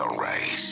race.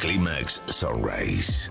Climax Sunrise.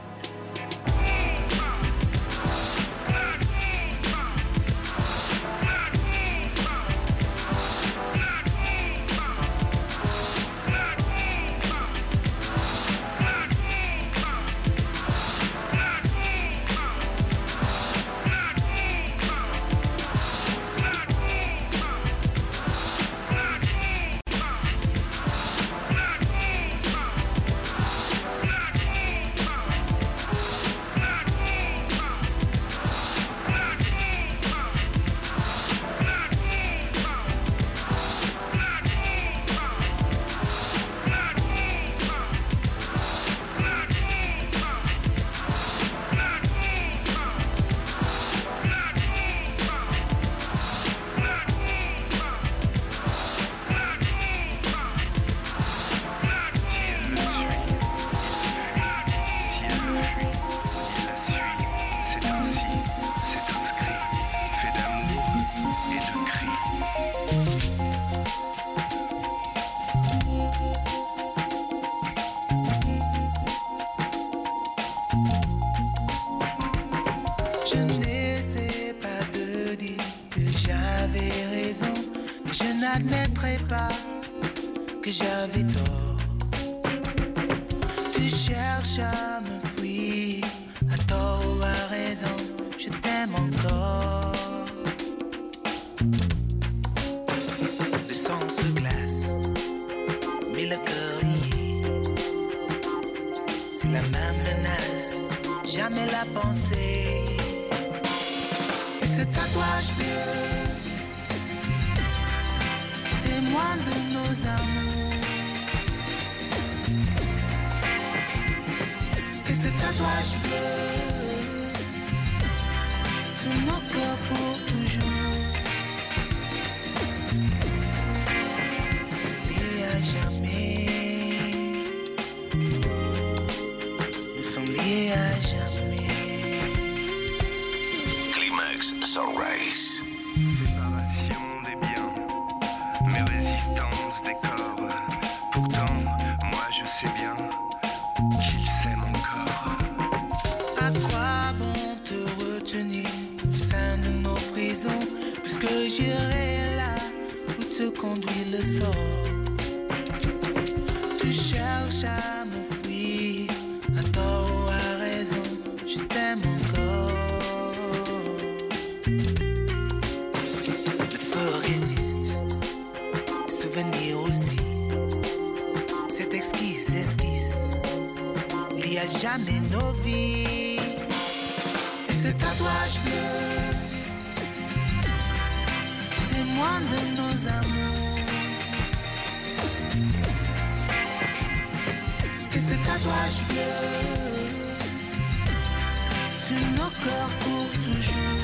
et aussi cette exquise esquisse n'y a jamais nos vies. Et ce tatouage bleu témoigne de nos amours. Et ce tatouage bleu sur nos corps pour toujours.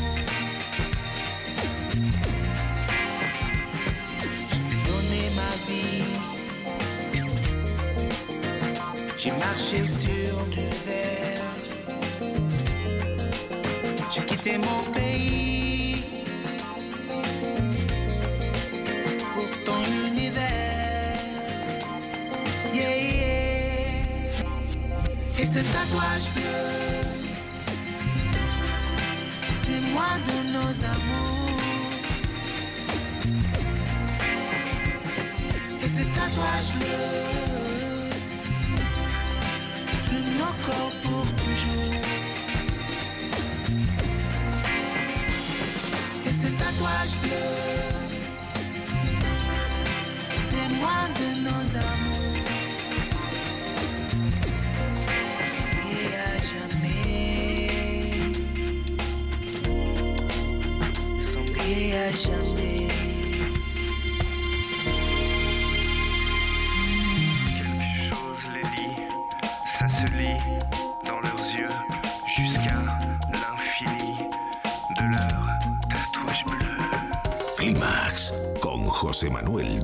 J'ai marché sur du verre. J'ai quitté mon pays pour ton univers. Yeah, yeah. Et ce tatouage bleu, témoin de nos amours. Et ce tatouage bleu. encore pour toujours. Et ce tatouage bleu. José Manuel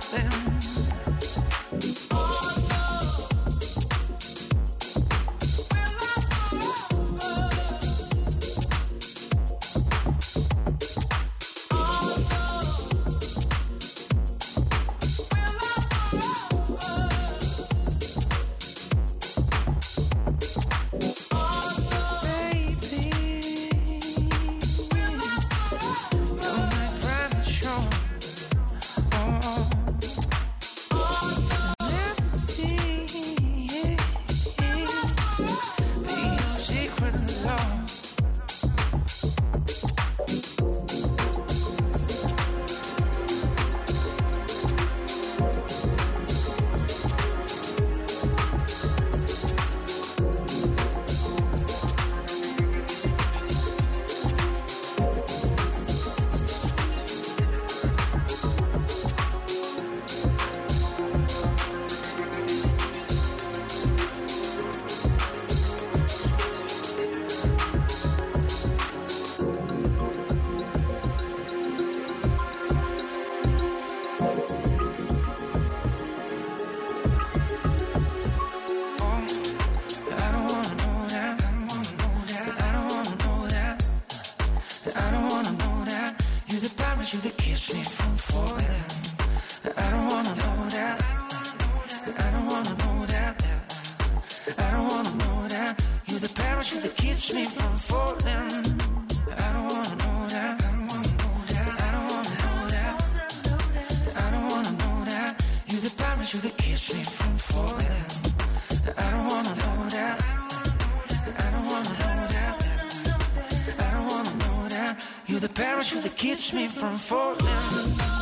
something that keeps me from falling. I don't wanna know that. I don't wanna know that. I don't wanna know that. You're the parachute that keeps me from falling.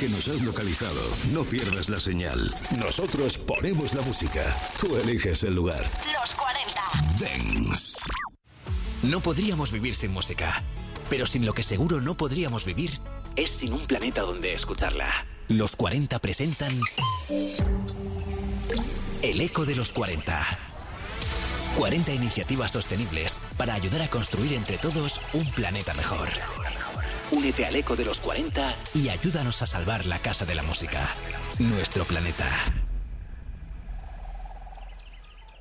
Que nos has localizado, no pierdas la señal. Nosotros ponemos la música. Tú eliges el lugar. Los 40. Dance. No podríamos vivir sin música, pero sin lo que seguro no podríamos vivir es sin un planeta donde escucharla. Los 40 presentan El Eco de los 40. 40 iniciativas sostenibles para ayudar a construir entre todos un planeta mejor. Únete al Eco de los 40 y ayúdanos a salvar la Casa de la Música, nuestro planeta.